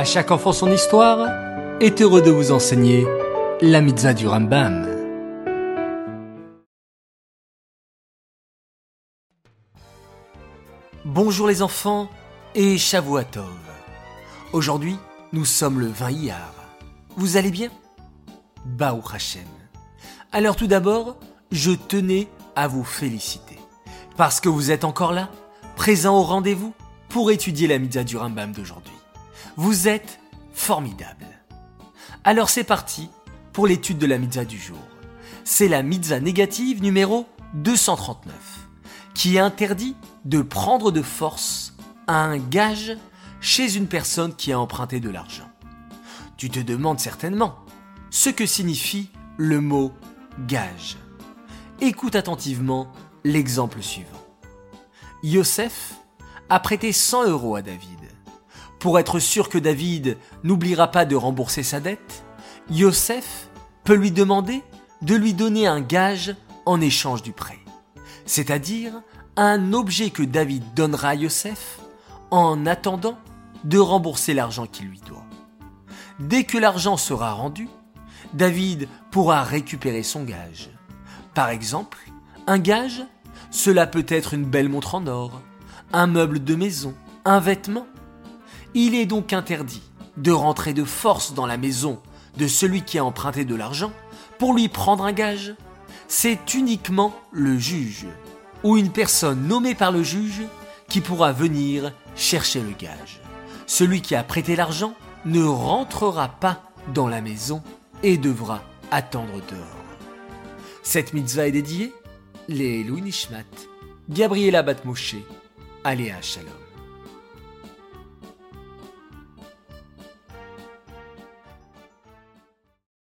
À chaque enfant son histoire est heureux de vous enseigner la mitzvah du Rambam. Bonjour les enfants et Shavuatov. Aujourd'hui, nous sommes le 20 Iyar. Vous allez bien? Baou Hashem. Alors tout d'abord, je tenais à vous féliciter. Parce que vous êtes encore là, présent au rendez-vous, pour étudier la mitzvah du Rambam d'aujourd'hui. Vous êtes formidable. Alors c'est parti pour l'étude de la mitzvah du jour. C'est la mitzvah négative numéro 239, qui interdit de prendre de force un gage chez une personne qui a emprunté de l'argent. Tu te demandes certainement ce que signifie le mot gage. Écoute attentivement l'exemple suivant. Yosef a prêté 100 euros à David. Pour être sûr que David n'oubliera pas de rembourser sa dette, Yosef peut lui demander de lui donner un gage en échange du prêt, c'est-à-dire un objet que David donnera à Yosef en attendant de rembourser l'argent qu'il lui doit. Dès que l'argent sera rendu, David pourra récupérer son gage. Par exemple, un gage, cela peut être une belle montre en or, un meuble de maison, un vêtement. Il est donc interdit de rentrer de force dans la maison de celui qui a emprunté de l'argent pour lui prendre un gage. C'est uniquement le juge ou une personne nommée par le juge qui pourra venir chercher le gage. Celui qui a prêté l'argent ne rentrera pas dans la maison et devra attendre dehors. Cette mitzvah est dédiée les Louis Nishmat, Gabriela Batmoshe, Aléa Shalom.